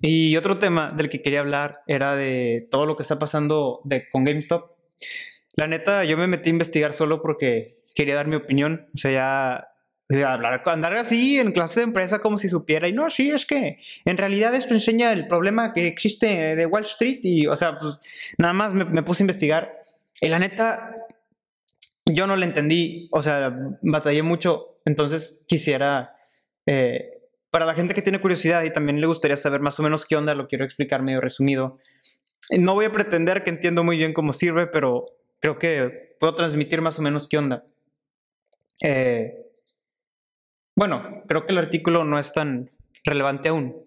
Y otro tema del que quería hablar era de todo lo que está pasando de, con GameStop. La neta, yo me metí a investigar solo porque quería dar mi opinión. O sea, ya hablar, andar así en clase de empresa como si supiera. Y no, sí, es que en realidad esto enseña el problema que existe de Wall Street. Y, o sea, pues nada más me, puse a investigar. Y la neta, yo no le entendí. O sea, batallé mucho. Entonces quisiera, eh, para la gente que tiene curiosidad y también le gustaría saber más o menos qué onda, lo quiero explicar medio resumido. No voy a pretender que entiendo muy bien cómo sirve, pero creo que puedo transmitir más o menos qué onda. Eh, bueno, creo que el artículo no es tan relevante aún,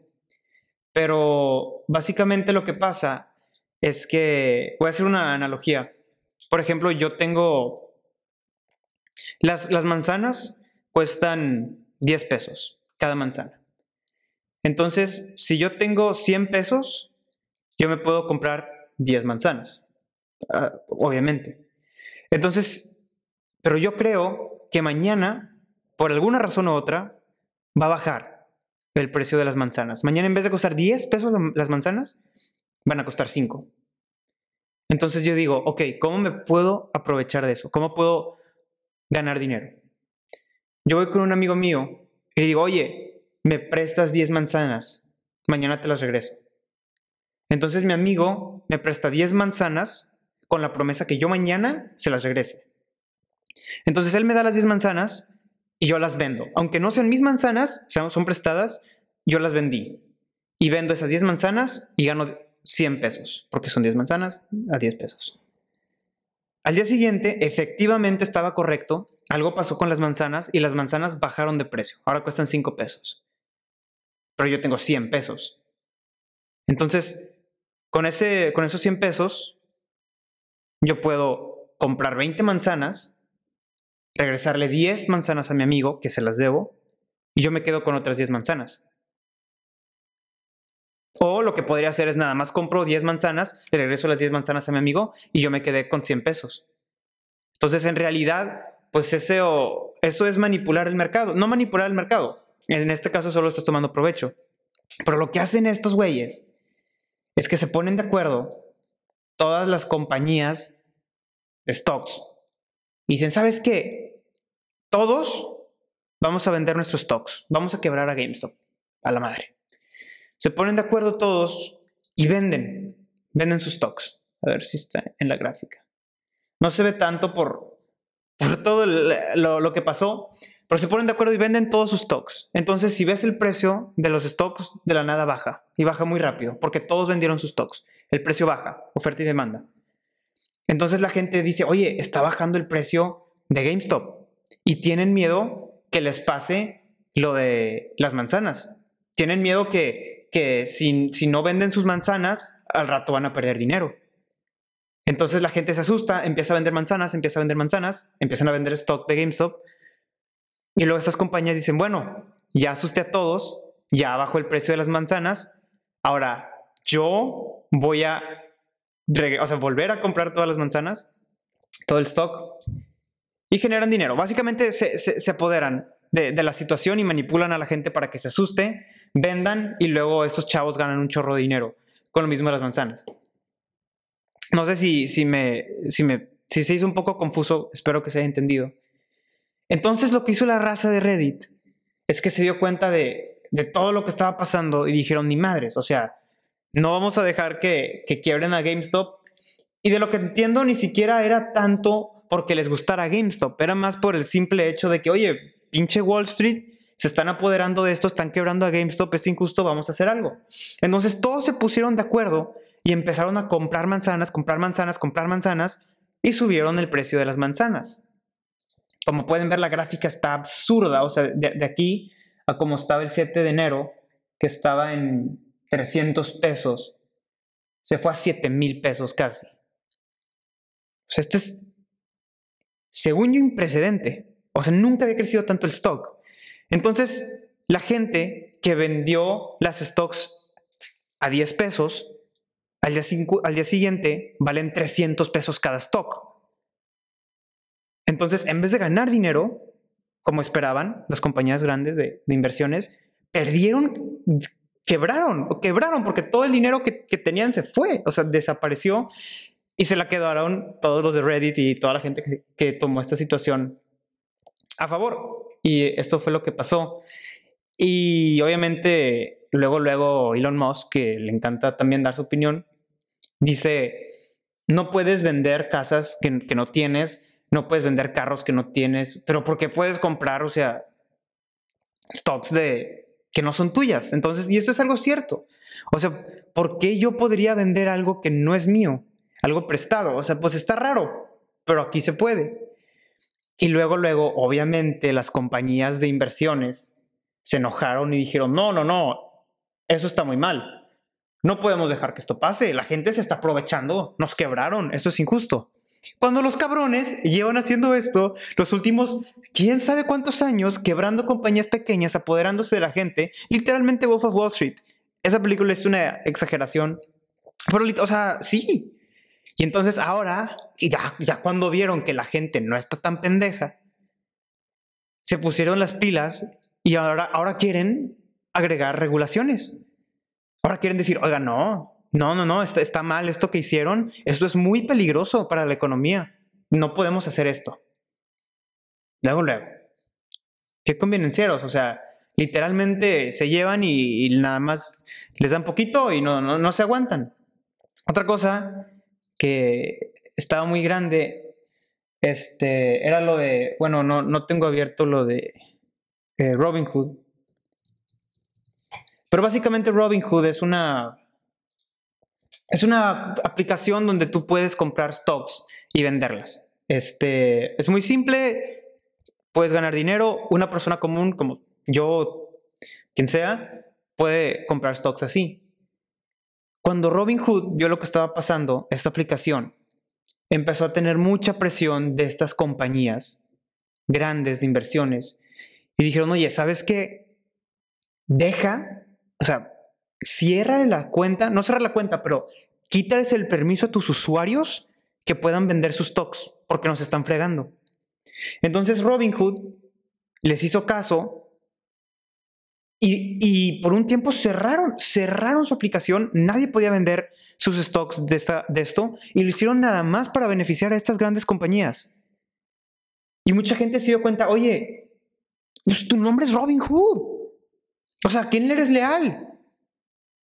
pero básicamente lo que pasa es que, voy a hacer una analogía. Por ejemplo, yo tengo, las, las manzanas cuestan 10 pesos cada manzana. Entonces, si yo tengo 100 pesos, yo me puedo comprar 10 manzanas, ah, obviamente. Entonces, pero yo creo que mañana por alguna razón u otra, va a bajar el precio de las manzanas. Mañana en vez de costar 10 pesos las manzanas, van a costar 5. Entonces yo digo, ok, ¿cómo me puedo aprovechar de eso? ¿Cómo puedo ganar dinero? Yo voy con un amigo mío y digo, oye, me prestas 10 manzanas, mañana te las regreso. Entonces mi amigo me presta 10 manzanas con la promesa que yo mañana se las regrese. Entonces él me da las 10 manzanas y yo las vendo. Aunque no sean mis manzanas, son prestadas, yo las vendí. Y vendo esas 10 manzanas y gano 100 pesos, porque son 10 manzanas a 10 pesos. Al día siguiente, efectivamente estaba correcto, algo pasó con las manzanas y las manzanas bajaron de precio. Ahora cuestan 5 pesos. Pero yo tengo 100 pesos. Entonces, con, ese, con esos 100 pesos, yo puedo comprar 20 manzanas regresarle 10 manzanas a mi amigo, que se las debo, y yo me quedo con otras 10 manzanas. O lo que podría hacer es nada más compro 10 manzanas, le regreso las 10 manzanas a mi amigo y yo me quedé con 100 pesos. Entonces, en realidad, pues eso, eso es manipular el mercado. No manipular el mercado. En este caso solo estás tomando provecho. Pero lo que hacen estos güeyes es que se ponen de acuerdo todas las compañías de stocks y dicen, ¿sabes qué? Todos vamos a vender nuestros stocks, vamos a quebrar a GameStop, a la madre. Se ponen de acuerdo todos y venden, venden sus stocks. A ver si está en la gráfica. No se ve tanto por, por todo lo, lo que pasó, pero se ponen de acuerdo y venden todos sus stocks. Entonces, si ves el precio de los stocks, de la nada baja. Y baja muy rápido, porque todos vendieron sus stocks. El precio baja, oferta y demanda. Entonces la gente dice, oye, está bajando el precio de GameStop y tienen miedo que les pase lo de las manzanas. Tienen miedo que, que si, si no venden sus manzanas, al rato van a perder dinero. Entonces la gente se asusta, empieza a vender manzanas, empieza a vender manzanas, empiezan a vender stock de GameStop. Y luego estas compañías dicen, bueno, ya asusté a todos, ya bajó el precio de las manzanas, ahora yo voy a volver a comprar todas las manzanas, todo el stock, y generan dinero. Básicamente se, apoderan de, la situación y manipulan a la gente para que se asuste, vendan y luego estos chavos ganan un chorro de dinero con lo mismo de las manzanas. No sé si, si, me, si, me, si se hizo un poco confuso, espero que se haya entendido. Entonces lo que hizo la raza de Reddit es que se dio cuenta de, de todo lo que estaba pasando y dijeron, ni madres, o sea, no vamos a dejar que, quiebren a GameStop. Y de lo que entiendo, ni siquiera era tanto porque les gustara GameStop, era más por el simple hecho de que, oye, pinche Wall Street, se están apoderando de esto, están quebrando a GameStop, es injusto, vamos a hacer algo. Entonces todos se pusieron de acuerdo y empezaron a comprar manzanas, comprar manzanas, comprar manzanas y subieron el precio de las manzanas. Como pueden ver, la gráfica está absurda, o sea, de, aquí a como estaba el 7 de enero, que estaba en 300 pesos, se fue a 7 mil pesos casi. O sea, esto es, según yo, imprecedente. O sea, nunca había crecido tanto el stock. Entonces, la gente que vendió las stocks a 10 pesos, al día, al día siguiente valen 300 pesos cada stock. Entonces, en vez de ganar dinero, como esperaban las compañías grandes de, inversiones, perdieron quebraron, quebraron porque todo el dinero que, que tenían se fue, o sea, desapareció y se la quedaron todos los de Reddit y toda la gente que, que tomó esta situación a favor. Y esto fue lo que pasó. Y obviamente luego, luego Elon Musk, que le encanta también dar su opinión, dice, no puedes vender casas que, no tienes, no puedes vender carros que no tienes, pero porque puedes comprar, o sea, stocks de que no son tuyas. Entonces, y esto es algo cierto. O sea, ¿por qué yo podría vender algo que no es mío? Algo prestado. O sea, pues está raro, pero aquí se puede. Y luego, luego, obviamente, las compañías de inversiones se enojaron y dijeron, no, no, no, eso está muy mal. No podemos dejar que esto pase. La gente se está aprovechando. Nos quebraron. Esto es injusto. Cuando los cabrones llevan haciendo esto los últimos quién sabe cuántos años, quebrando compañías pequeñas, apoderándose de la gente, literalmente Wolf of Wall Street. Esa película es una exageración. Pero, o sea, sí. Y entonces ahora, ya, ya cuando vieron que la gente no está tan pendeja, se pusieron las pilas y ahora, ahora quieren agregar regulaciones. Ahora quieren decir, oiga, no, no, no, no, está, mal esto que hicieron. Esto es muy peligroso para la economía. No podemos hacer esto. Luego, luego. Qué convenencieros, o sea, literalmente se llevan y, nada más les dan poquito y no, no, no se aguantan. Otra cosa que estaba muy grande, este, era lo de, bueno, no, no tengo abierto lo de eh, Robinhood. Pero básicamente Robinhood es una es una aplicación donde tú puedes comprar stocks y venderlas. Este, es muy simple, puedes ganar dinero. Una persona común como yo, quien sea, puede comprar stocks así. Cuando Robinhood vio lo que estaba pasando, esta aplicación empezó a tener mucha presión de estas compañías grandes de inversiones y dijeron, oye, ¿sabes qué? Deja, o sea, cierra la cuenta, no cierra la cuenta, pero quítales el permiso a tus usuarios que puedan vender sus stocks, porque nos están fregando. Entonces Robinhood les hizo caso y, por un tiempo cerraron, cerraron su aplicación, nadie podía vender sus stocks de, esta, de esto y lo hicieron nada más para beneficiar a estas grandes compañías. Y mucha gente se dio cuenta, oye, pues tu nombre es Robinhood. O sea, ¿quién eres leal?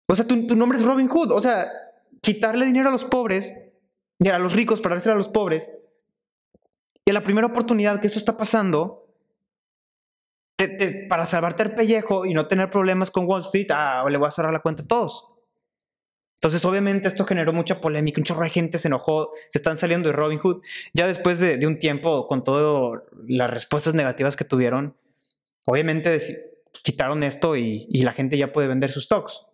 O sea, tu, nombre es Robin Hood. O sea, quitarle dinero a los pobres y a los ricos para dárselo a los pobres. Y a la primera oportunidad que esto está pasando, para salvarte el pellejo y no tener problemas con Wall Street, ah, le voy a cerrar la cuenta a todos. Entonces, obviamente, esto generó mucha polémica. Un chorro de gente se enojó, se están saliendo de Robin Hood. Ya después de, un tiempo, con todas las respuestas negativas que tuvieron, obviamente quitaron esto y, la gente ya puede vender sus stocks.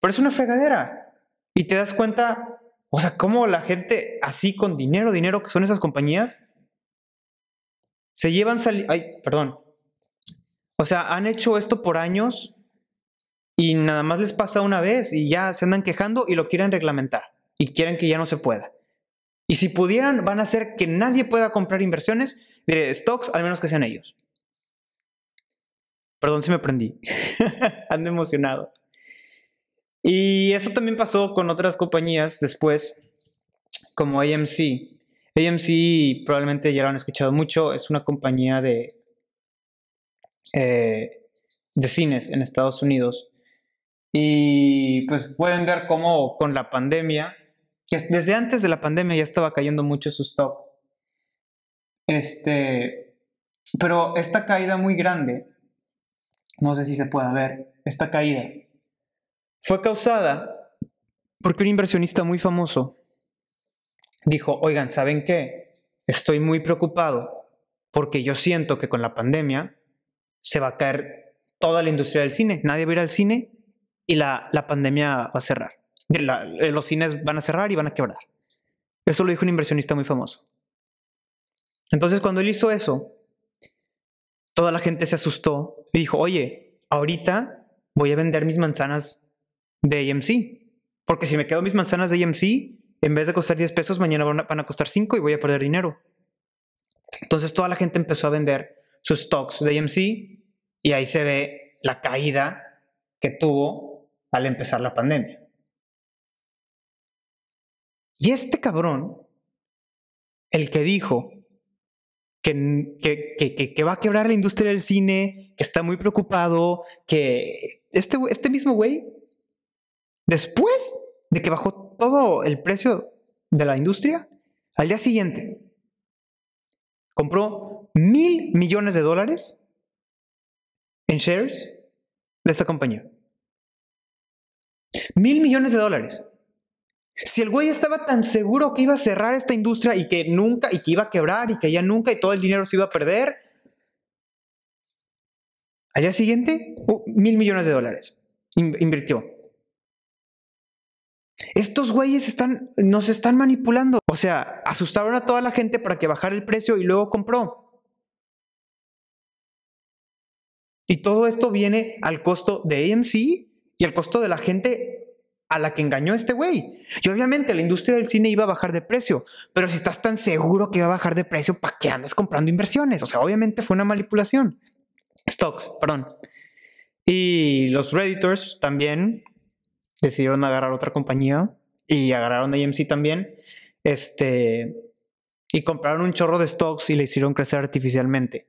Pero es una fregadera. Y te das cuenta, o sea, cómo la gente así con dinero, dinero que son esas compañías, se llevan salir. Ay, perdón. O sea, han hecho esto por años y nada más les pasa una vez y ya se andan quejando y lo quieren reglamentar y quieren que ya no se pueda. Y si pudieran, van a hacer que nadie pueda comprar inversiones, de stocks, al menos que sean ellos. Perdón si me prendí. Ando emocionado. Y eso también pasó con otras compañías después, como AMC. AMC probablemente ya lo han escuchado mucho, es una compañía de, eh, de cines en Estados Unidos. Y pues pueden ver cómo con la pandemia, que desde antes de la pandemia ya estaba cayendo mucho su stock. Este, pero esta caída muy grande, no sé si se puede ver, esta caída fue causada porque un inversionista muy famoso dijo, oigan, ¿saben qué? Estoy muy preocupado porque yo siento que con la pandemia se va a caer toda la industria del cine. Nadie va a ir al cine y la, pandemia va a cerrar. Eh, los cines van a cerrar y van a quebrar. Eso lo dijo un inversionista muy famoso. Entonces cuando él hizo eso, toda la gente se asustó y dijo, oye, ahorita voy a vender mis manzanas de AMC. Porque si me quedo mis manzanas de AMC, en vez de costar 10 pesos, mañana van a, costar 5 y voy a perder dinero. Entonces toda la gente empezó a vender sus stocks de AMC y ahí se ve la caída que tuvo al empezar la pandemia. Y este cabrón, el que dijo que, va a quebrar la industria del cine, que está muy preocupado, que este, este mismo güey, después de que bajó todo el precio de la industria, al día siguiente compró mil millones de dólares en shares de esta compañía. Mil millones de dólares. Si el güey estaba tan seguro que iba a cerrar esta industria y que nunca, y que iba a quebrar y que ya nunca y todo el dinero se iba a perder, al día siguiente, uh, mil millones de dólares invirtió. Estos güeyes están, nos están manipulando. O sea, asustaron a toda la gente para que bajara el precio y luego compró. Y todo esto viene al costo de AMC y al costo de la gente a la que engañó este güey. Y obviamente la industria del cine iba a bajar de precio, pero si estás tan seguro que iba a bajar de precio, ¿para qué andas comprando inversiones? O sea, obviamente fue una manipulación. Stocks, perdón. Y los Redditors también decidieron agarrar otra compañía y agarraron AMC también. Este, y compraron un chorro de stocks y le hicieron crecer artificialmente.